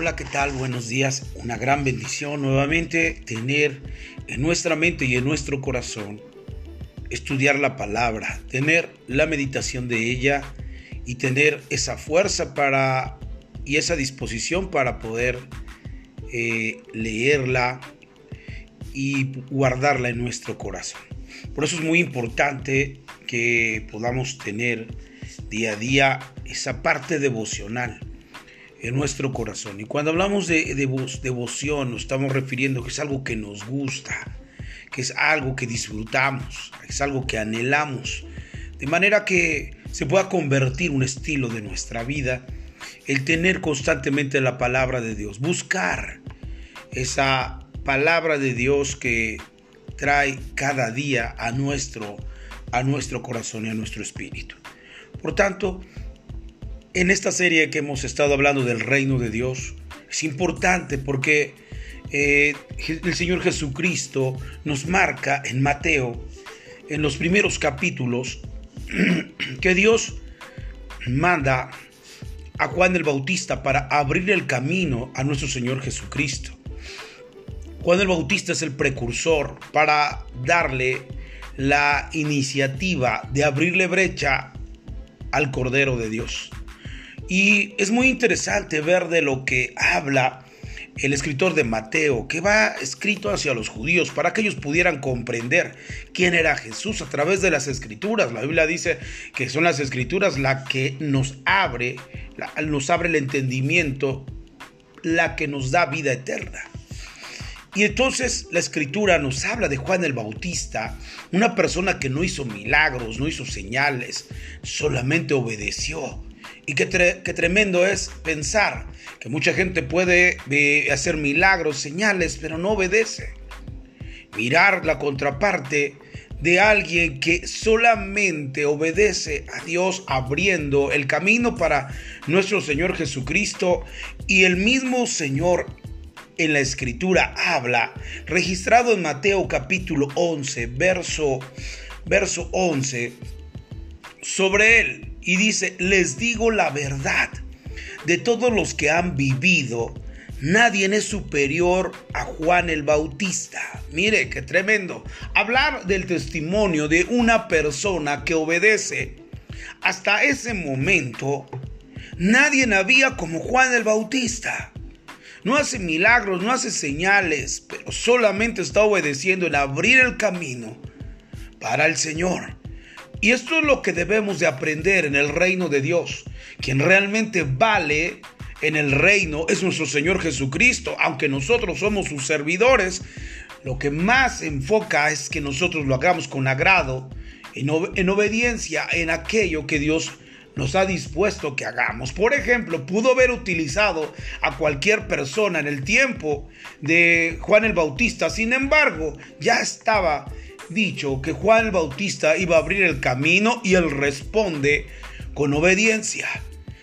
Hola, ¿qué tal? Buenos días. Una gran bendición nuevamente tener en nuestra mente y en nuestro corazón estudiar la palabra, tener la meditación de ella y tener esa fuerza para y esa disposición para poder eh, leerla y guardarla en nuestro corazón. Por eso es muy importante que podamos tener día a día esa parte devocional en nuestro corazón. Y cuando hablamos de, devoción, nos estamos refiriendo que es algo que nos gusta, que es algo que disfrutamos, es algo que anhelamos, de manera que se pueda convertir un estilo de nuestra vida, el tener constantemente la palabra de Dios, buscar esa palabra de Dios que trae cada día a nuestro, a nuestro corazón y a nuestro espíritu. Por tanto, en esta serie que hemos estado hablando del reino de Dios, es importante porque eh, el Señor Jesucristo nos marca en Mateo, en los primeros capítulos, que Dios manda a Juan el Bautista para abrir el camino a nuestro Señor Jesucristo. Juan el Bautista es el precursor para darle la iniciativa de abrirle brecha al Cordero de Dios. Y es muy interesante ver de lo que habla el escritor de Mateo, que va escrito hacia los judíos para que ellos pudieran comprender quién era Jesús a través de las escrituras. La Biblia dice que son las escrituras la que nos abre, nos abre el entendimiento, la que nos da vida eterna. Y entonces la escritura nos habla de Juan el Bautista, una persona que no hizo milagros, no hizo señales, solamente obedeció. Y qué, tremendo es pensar que mucha gente puede eh, hacer milagros, señales, pero no obedece. Mirar la contraparte de alguien que solamente obedece a Dios abriendo el camino para nuestro Señor Jesucristo y el mismo Señor en la escritura habla, registrado en Mateo capítulo 11, verso, verso 11, sobre él. Y dice, les digo la verdad, de todos los que han vivido, nadie es superior a Juan el Bautista. Mire, qué tremendo. Hablar del testimonio de una persona que obedece. Hasta ese momento, nadie había como Juan el Bautista no hace milagros, no hace señales, pero solamente está obedeciendo en abrir el camino para el Señor. Y esto es lo que debemos de aprender en el reino de Dios. Quien realmente vale en el reino es nuestro Señor Jesucristo, aunque nosotros somos sus servidores. Lo que más enfoca es que nosotros lo hagamos con agrado, en, en obediencia en aquello que Dios nos ha dispuesto que hagamos. Por ejemplo, pudo haber utilizado a cualquier persona en el tiempo de Juan el Bautista. Sin embargo, ya estaba dicho que Juan el Bautista iba a abrir el camino y él responde con obediencia.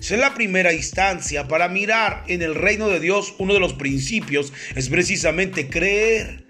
Esa es la primera instancia para mirar en el reino de Dios. Uno de los principios es precisamente creer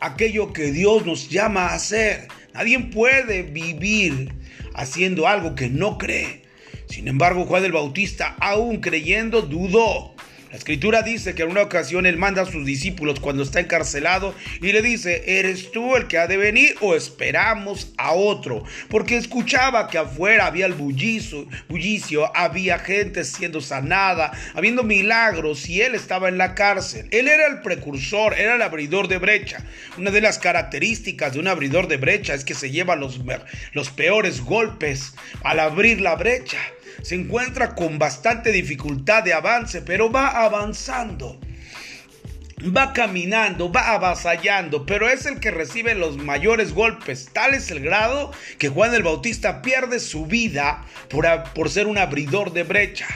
aquello que Dios nos llama a hacer. Nadie puede vivir haciendo algo que no cree. Sin embargo, Juan el Bautista, aún creyendo, dudó. La escritura dice que en una ocasión él manda a sus discípulos cuando está encarcelado y le dice, ¿eres tú el que ha de venir o esperamos a otro? Porque escuchaba que afuera había el bullicio, había gente siendo sanada, habiendo milagros y él estaba en la cárcel. Él era el precursor, era el abridor de brecha. Una de las características de un abridor de brecha es que se lleva los peores golpes al abrir la brecha se encuentra con bastante dificultad de avance, pero va avanzando. Va caminando, va avasallando, pero es el que recibe los mayores golpes. Tal es el grado que Juan el Bautista pierde su vida por, por ser un abridor de brecha.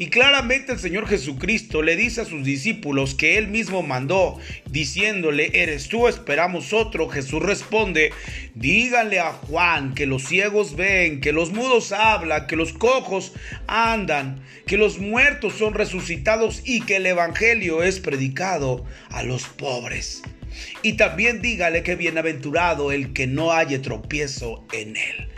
Y claramente el Señor Jesucristo le dice a sus discípulos que él mismo mandó, diciéndole, ¿eres tú? Esperamos otro. Jesús responde, díganle a Juan que los ciegos ven, que los mudos hablan, que los cojos andan, que los muertos son resucitados y que el Evangelio es predicado a los pobres. Y también dígale que bienaventurado el que no haya tropiezo en él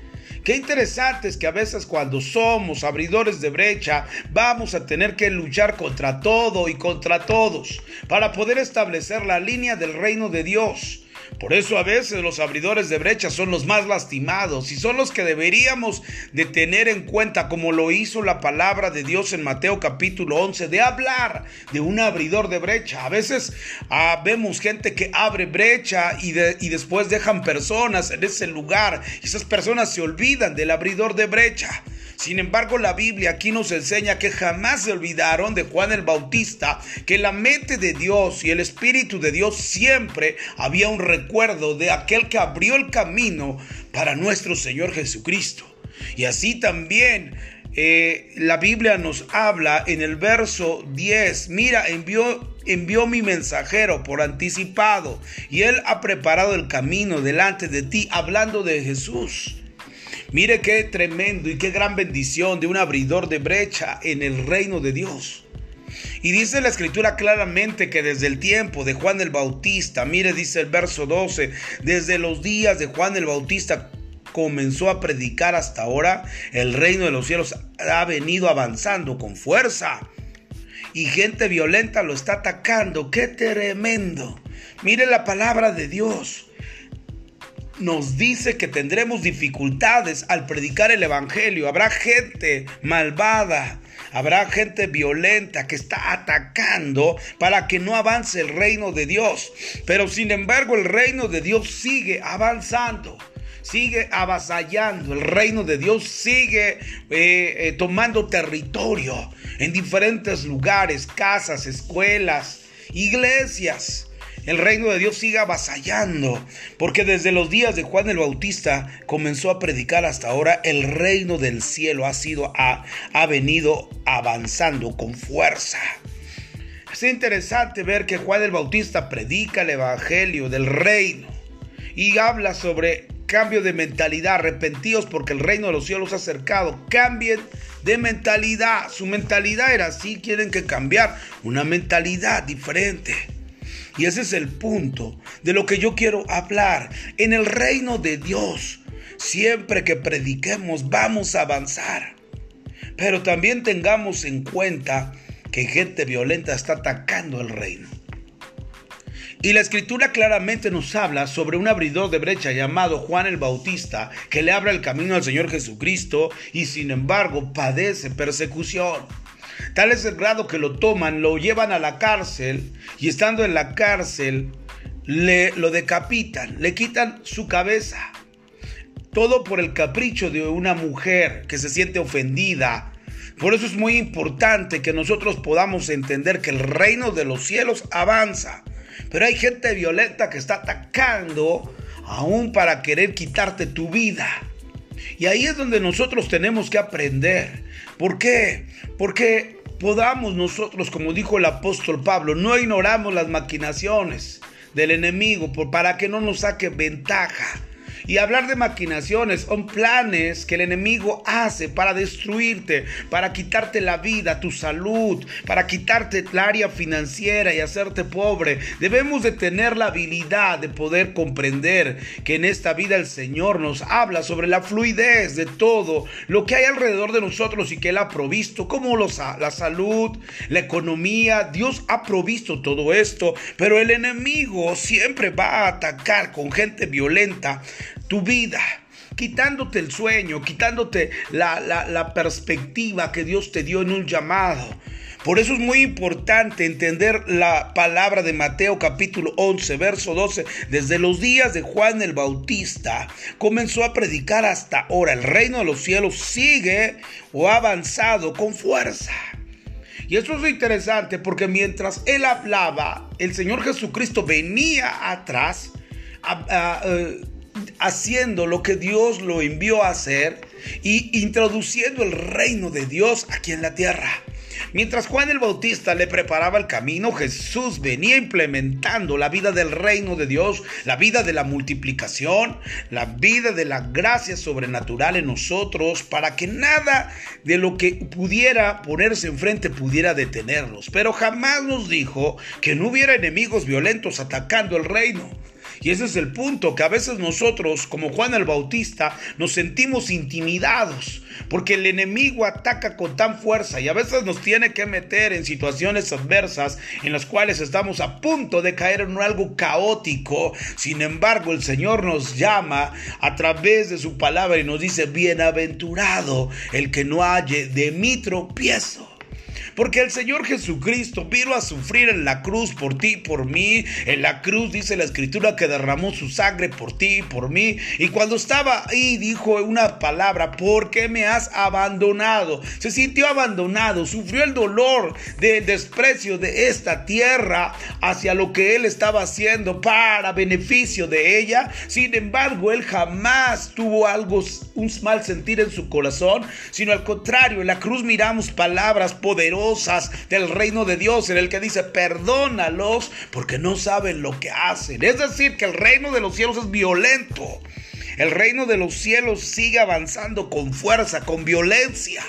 Qué interesante es que a veces cuando somos abridores de brecha vamos a tener que luchar contra todo y contra todos para poder establecer la línea del reino de Dios. Por eso a veces los abridores de brecha son los más lastimados y son los que deberíamos de tener en cuenta como lo hizo la palabra de Dios en Mateo capítulo 11 de hablar de un abridor de brecha. A veces ah, vemos gente que abre brecha y, y después dejan personas en ese lugar y esas personas se olvidan del abridor de brecha. Sin embargo, la Biblia aquí nos enseña que jamás se olvidaron de Juan el Bautista, que la mente de Dios y el Espíritu de Dios siempre había un recuerdo de aquel que abrió el camino para nuestro Señor Jesucristo. Y así también eh, la Biblia nos habla en el verso 10, mira, envió, envió mi mensajero por anticipado y él ha preparado el camino delante de ti, hablando de Jesús. Mire qué tremendo y qué gran bendición de un abridor de brecha en el reino de Dios. Y dice la escritura claramente que desde el tiempo de Juan el Bautista, mire, dice el verso 12, desde los días de Juan el Bautista comenzó a predicar hasta ahora, el reino de los cielos ha venido avanzando con fuerza. Y gente violenta lo está atacando. ¡Qué tremendo! Mire la palabra de Dios nos dice que tendremos dificultades al predicar el Evangelio. Habrá gente malvada, habrá gente violenta que está atacando para que no avance el reino de Dios. Pero sin embargo el reino de Dios sigue avanzando sigue avasallando, el reino de Dios sigue eh, eh, tomando territorio en diferentes lugares, casas, escuelas, iglesias el reino de Dios siga avasallando, porque desde los días de Juan el Bautista comenzó a predicar hasta ahora, el reino del cielo ha sido ha, ha venido avanzando con fuerza. Es interesante ver que Juan el Bautista predica el evangelio del reino y habla sobre cambio de mentalidad, arrepentidos porque el reino de los cielos ha acercado, cambien de mentalidad. Su mentalidad era así, quieren que cambiar una mentalidad diferente. Y ese es el punto de lo que yo quiero hablar. En el reino de Dios, siempre que prediquemos vamos a avanzar. Pero también tengamos en cuenta que gente violenta está atacando el reino. Y la escritura claramente nos habla sobre un abridor de brecha llamado Juan el Bautista, que le abra el camino al Señor Jesucristo y sin embargo padece persecución. Tal es el grado que lo toman, lo llevan a la cárcel y estando en la cárcel le lo decapitan, le quitan su cabeza. Todo por el capricho de una mujer que se siente ofendida. Por eso es muy importante que nosotros podamos entender que el reino de los cielos avanza. Pero hay gente violenta que está atacando aún para querer quitarte tu vida. Y ahí es donde nosotros tenemos que aprender. ¿Por qué? Porque podamos nosotros, como dijo el apóstol Pablo, no ignoramos las maquinaciones del enemigo para que no nos saque ventaja. Y hablar de maquinaciones son planes que el enemigo hace para destruirte, para quitarte la vida, tu salud, para quitarte el área financiera y hacerte pobre. Debemos de tener la habilidad de poder comprender que en esta vida el Señor nos habla sobre la fluidez de todo lo que hay alrededor de nosotros y que Él ha provisto, como los, la salud, la economía. Dios ha provisto todo esto, pero el enemigo siempre va a atacar con gente violenta tu vida, quitándote el sueño, quitándote la, perspectiva que Dios te dio en un llamado. Por eso es muy importante entender la palabra de Mateo capítulo 11, verso 12. Desde los días de Juan el Bautista comenzó a predicar hasta ahora. El reino de los cielos sigue o ha avanzado con fuerza. Y esto es interesante porque mientras él hablaba, el Señor Jesucristo venía atrás eh, haciendo lo que Dios lo envió a hacer y introduciendo el reino de Dios aquí en la tierra. Mientras Juan el Bautista le preparaba el camino, Jesús venía implementando la vida del reino de Dios, la vida de la multiplicación, la vida de la gracia sobrenatural en nosotros, para que nada de lo que pudiera ponerse enfrente pudiera detenerlos. Pero jamás nos dijo que no hubiera enemigos violentos atacando el reino. Y ese es el punto, que a veces nosotros, como Juan el Bautista, nos sentimos intimidados, porque el enemigo ataca con tan fuerza y a veces nos tiene que meter en situaciones adversas en las cuales estamos a punto de caer en algo caótico. Sin embargo, el Señor nos llama a través de su palabra y nos dice, bienaventurado el que no halle de mi tropiezo. Porque el Señor Jesucristo vino a sufrir en la cruz por ti por mí. En la cruz dice la escritura que derramó su sangre por ti por mí. Y cuando estaba ahí dijo una palabra, ¿por qué me has abandonado? Se sintió abandonado, sufrió el dolor del desprecio de esta tierra hacia lo que él estaba haciendo para beneficio de ella. Sin embargo, él jamás tuvo algo, un mal sentir en su corazón, sino al contrario, en la cruz miramos palabras poderosas del reino de Dios, en el que dice, perdónalos porque no saben lo que hacen. Es decir, que el reino de los cielos es violento. El reino de los cielos sigue avanzando con fuerza, con violencia.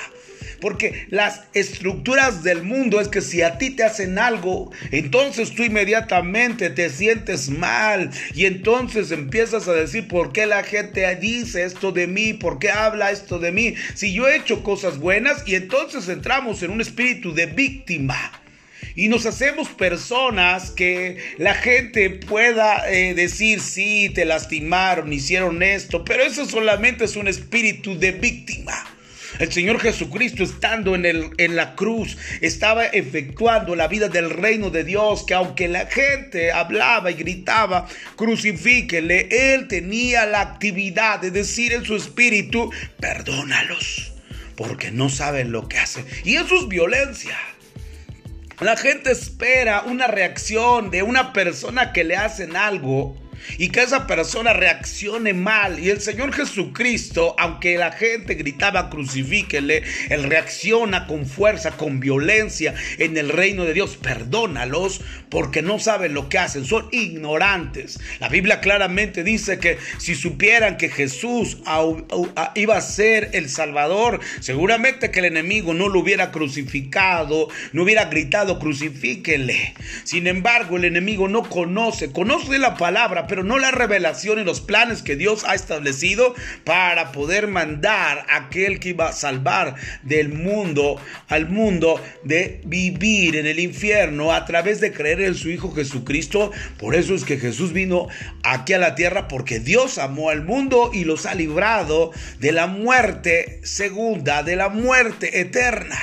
Porque las estructuras del mundo es que si a ti te hacen algo, entonces tú inmediatamente te sientes mal y entonces empiezas a decir, ¿por qué la gente dice esto de mí? ¿Por qué habla esto de mí? Si yo he hecho cosas buenas y entonces entramos en un espíritu de víctima y nos hacemos personas que la gente pueda eh, decir, sí, te lastimaron, hicieron esto, pero eso solamente es un espíritu de víctima. El Señor Jesucristo estando en, el, en la cruz estaba efectuando la vida del reino de Dios, que aunque la gente hablaba y gritaba, crucifíquele, Él tenía la actividad de decir en su espíritu, perdónalos, porque no saben lo que hacen. Y eso es violencia. La gente espera una reacción de una persona que le hacen algo y que esa persona reaccione mal. Y el Señor Jesucristo, aunque la gente gritaba crucifíquele, Él reacciona con fuerza, con violencia en el reino de Dios. Perdónalos porque no saben lo que hacen, son ignorantes. La Biblia claramente dice que si supieran que Jesús iba a ser el Salvador, seguramente que el enemigo no lo hubiera crucificado, no hubiera gritado crucifíquele. Sin embargo, el enemigo no conoce, conoce la palabra, pero no la revelación y los planes que Dios ha establecido para poder mandar a aquel que iba a salvar del mundo al mundo de vivir en el infierno a través de creer en su Hijo Jesucristo. Por eso es que Jesús vino aquí a la tierra porque Dios amó al mundo y los ha librado de la muerte segunda, de la muerte eterna.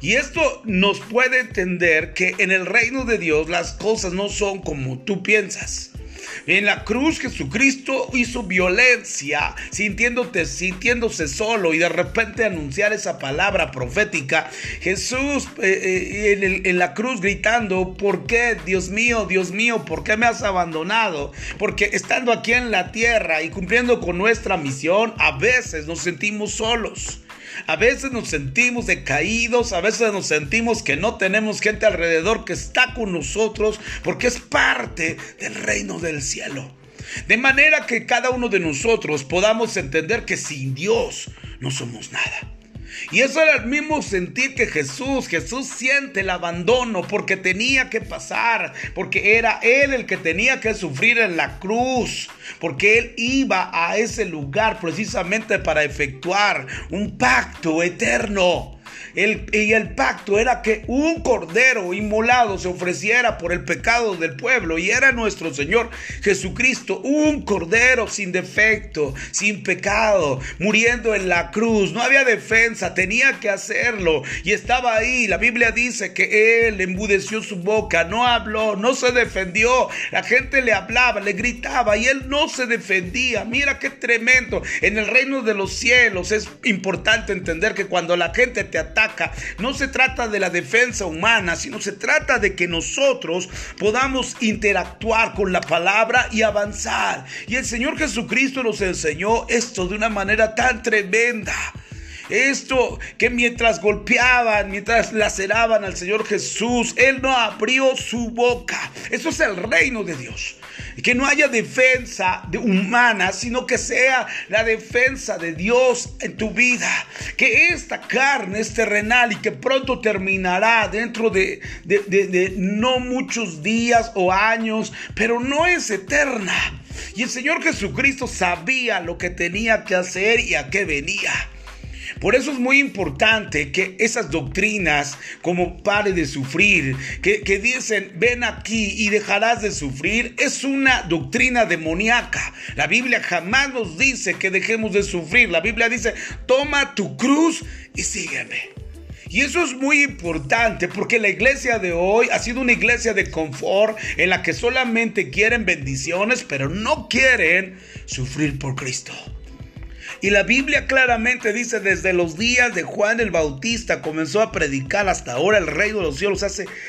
Y esto nos puede entender que en el reino de Dios las cosas no son como tú piensas. En la cruz Jesucristo hizo violencia, sintiéndote, sintiéndose solo y de repente anunciar esa palabra profética. Jesús eh, eh, en, la cruz gritando, ¿por qué, Dios mío, Dios mío, por qué me has abandonado? Porque estando aquí en la tierra y cumpliendo con nuestra misión, a veces nos sentimos solos. A veces nos sentimos decaídos, a veces nos sentimos que no tenemos gente alrededor que está con nosotros porque es parte del reino del cielo. De manera que cada uno de nosotros podamos entender que sin Dios no somos nada. Y eso era el mismo sentir que Jesús. Jesús siente el abandono porque tenía que pasar, porque era Él el que tenía que sufrir en la cruz, porque Él iba a ese lugar precisamente para efectuar un pacto eterno y el pacto era que un cordero inmolado se ofreciera por el pecado del pueblo y era nuestro Señor Jesucristo, un cordero sin defecto, sin pecado, muriendo en la cruz. No había defensa, tenía que hacerlo y estaba ahí. La Biblia dice que él embudeció su boca, no habló, no se defendió. La gente le hablaba, le gritaba y él no se defendía. Mira qué tremendo. En el reino de los cielos es importante entender que cuando la gente te ataca, no se trata de la defensa humana, sino se trata de que nosotros podamos interactuar con la palabra y avanzar. Y el Señor Jesucristo nos enseñó esto de una manera tan tremenda. Esto que mientras golpeaban, mientras laceraban al Señor Jesús, Él no abrió su boca. Eso es el reino de Dios. Que no haya defensa de humana, sino que sea la defensa de Dios en tu vida. Que esta carne es terrenal y que pronto terminará dentro de, de no muchos días o años, pero no es eterna. Y el Señor Jesucristo sabía lo que tenía que hacer y a qué venía. Por eso es muy importante que esas doctrinas, como pare de sufrir, que, que, dicen, ven aquí y dejarás de sufrir, es una doctrina demoníaca. La Biblia jamás nos dice que dejemos de sufrir. La Biblia dice, toma tu cruz y sígueme. Y eso es muy importante porque la iglesia de hoy ha sido una iglesia de confort en la que solamente quieren bendiciones, pero no quieren sufrir por Cristo. Y la Biblia claramente dice, desde los días de Juan el Bautista comenzó a predicar hasta ahora el reino de los cielos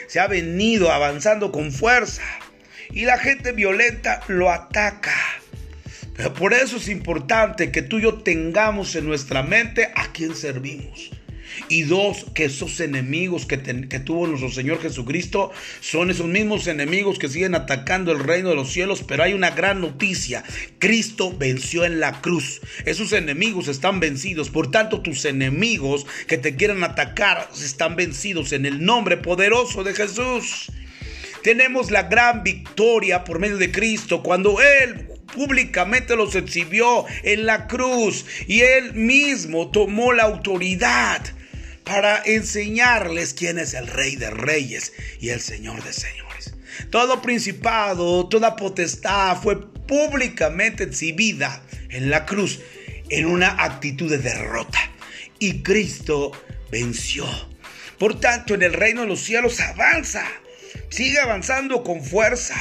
se, ha venido avanzando con fuerza. Y la gente violenta lo ataca. Pero por eso es importante que tú y yo tengamos en nuestra mente a quién servimos. Y dos, que esos enemigos que, que, tuvo nuestro Señor Jesucristo son esos mismos enemigos que siguen atacando el reino de los cielos. Pero hay una gran noticia. Cristo venció en la cruz. Esos enemigos están vencidos. Por tanto, tus enemigos que te quieran atacar están vencidos en el nombre poderoso de Jesús. Tenemos la gran victoria por medio de Cristo cuando Él públicamente los exhibió en la cruz y Él mismo tomó la autoridad para enseñarles quién es el Rey de Reyes y el Señor de Señores. Todo principado, toda potestad fue públicamente exhibida en la cruz en una actitud de derrota. Y Cristo venció. Por tanto, en el reino de los cielos avanza. Sigue avanzando con fuerza.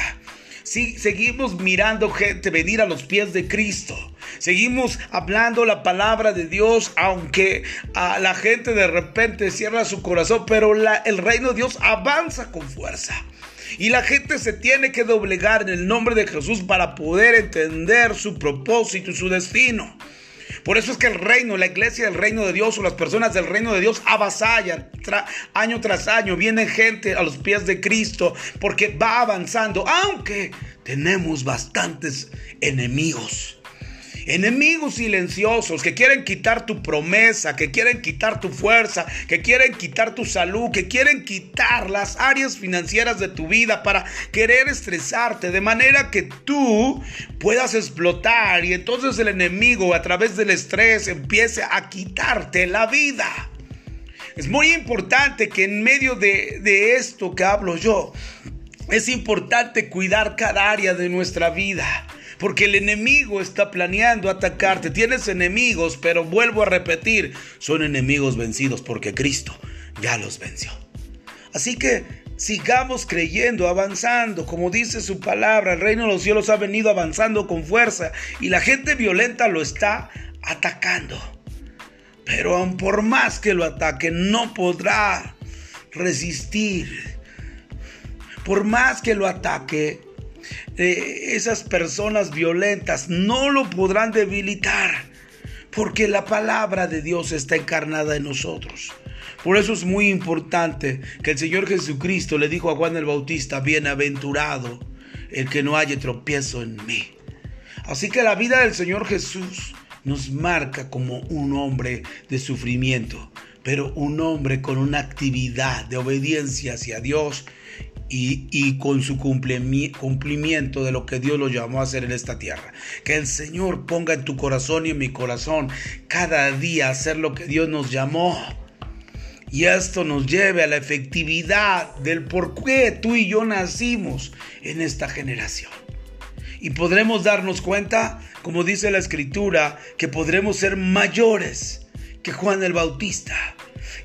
seguimos mirando gente venir a los pies de Cristo. Seguimos hablando la palabra de Dios, aunque a la gente de repente cierra su corazón, pero el reino de Dios avanza con fuerza. Y la gente se tiene que doblegar en el nombre de Jesús para poder entender su propósito y su destino. Por eso es que el reino, la iglesia del reino de Dios o las personas del reino de Dios avasallan año tras año. Viene gente a los pies de Cristo porque va avanzando, aunque tenemos bastantes enemigos. Enemigos silenciosos que quieren quitar tu promesa, que quieren quitar tu fuerza, que quieren quitar tu salud, que quieren quitar las áreas financieras de tu vida para querer estresarte de manera que tú puedas explotar y entonces el enemigo a través del estrés empiece a quitarte la vida. Es muy importante que en medio de, de esto que hablo yo, es importante cuidar cada área de nuestra vida. Porque el enemigo está planeando atacarte. Tienes enemigos, pero vuelvo a repetir, son enemigos vencidos porque Cristo ya los venció. Así que sigamos creyendo, avanzando. Como dice su palabra, el reino de los cielos ha venido avanzando con fuerza y la gente violenta lo está atacando. Pero aun por más que lo ataque, no podrá resistir. Por más que lo ataque, esas personas violentas no lo podrán debilitar, porque la palabra de Dios está encarnada en nosotros. Por eso es muy importante que el Señor Jesucristo le dijo a Juan el Bautista, bienaventurado el que no haya tropiezo en mí. Así que la vida del Señor Jesús nos marca como un hombre de sufrimiento, pero un hombre con una actividad de obediencia hacia Dios y, con su cumplimiento de lo que Dios lo llamó a hacer en esta tierra. Que el Señor ponga en tu corazón y en mi corazón cada día hacer lo que Dios nos llamó. Y esto nos lleve a la efectividad del por qué tú y yo nacimos en esta generación. Y podremos darnos cuenta, como dice la escritura, que podremos ser mayores que Juan el Bautista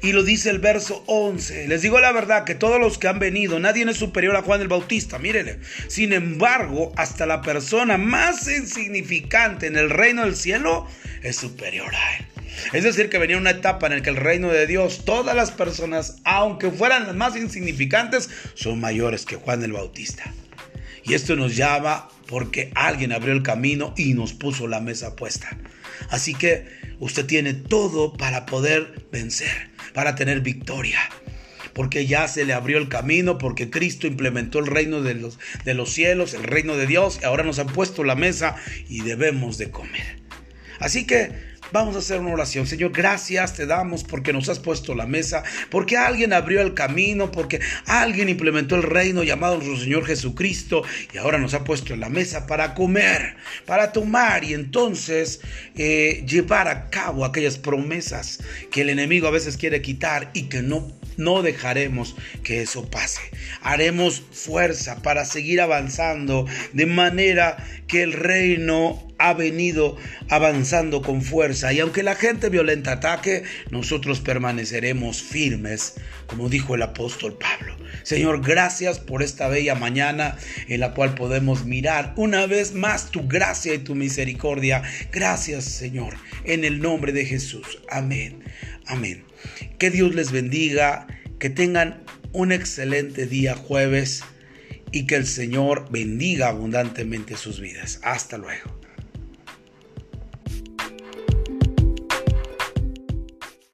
y lo dice el verso 11. Les digo la verdad que todos los que han venido, nadie es superior a Juan el Bautista, mírenle. Sin embargo, hasta la persona más insignificante en el reino del cielo es superior a él. Es decir, que venía una etapa en la que el reino de Dios, todas las personas, aunque fueran las más insignificantes, son mayores que Juan el Bautista. Y esto nos llama porque alguien abrió el camino y nos puso la mesa puesta. Así que usted tiene todo para poder vencer, para tener victoria. porque ya se le abrió el camino, porque Cristo implementó el reino de los, de los cielos, el reino de Dios, y ahora nos han puesto la mesa y debemos de comer. Así que Vamos a hacer una oración. Señor, gracias te damos porque nos has puesto la mesa, porque alguien abrió el camino, porque alguien implementó el reino llamado nuestro Señor Jesucristo y ahora nos ha puesto en la mesa para comer, para tomar y entonces eh, llevar a cabo aquellas promesas que el enemigo a veces quiere quitar y que no no dejaremos que eso pase. Haremos fuerza para seguir avanzando de manera que el reino ha venido avanzando con fuerza y aunque la gente violenta ataque, nosotros permaneceremos firmes, como dijo el apóstol Pablo. Señor, gracias por esta bella mañana en la cual podemos mirar una vez más tu gracia y tu misericordia. Gracias, Señor, en el nombre de Jesús. Amén. Amén. Que Dios les bendiga, que tengan un excelente día jueves y que el Señor bendiga abundantemente sus vidas. Hasta luego.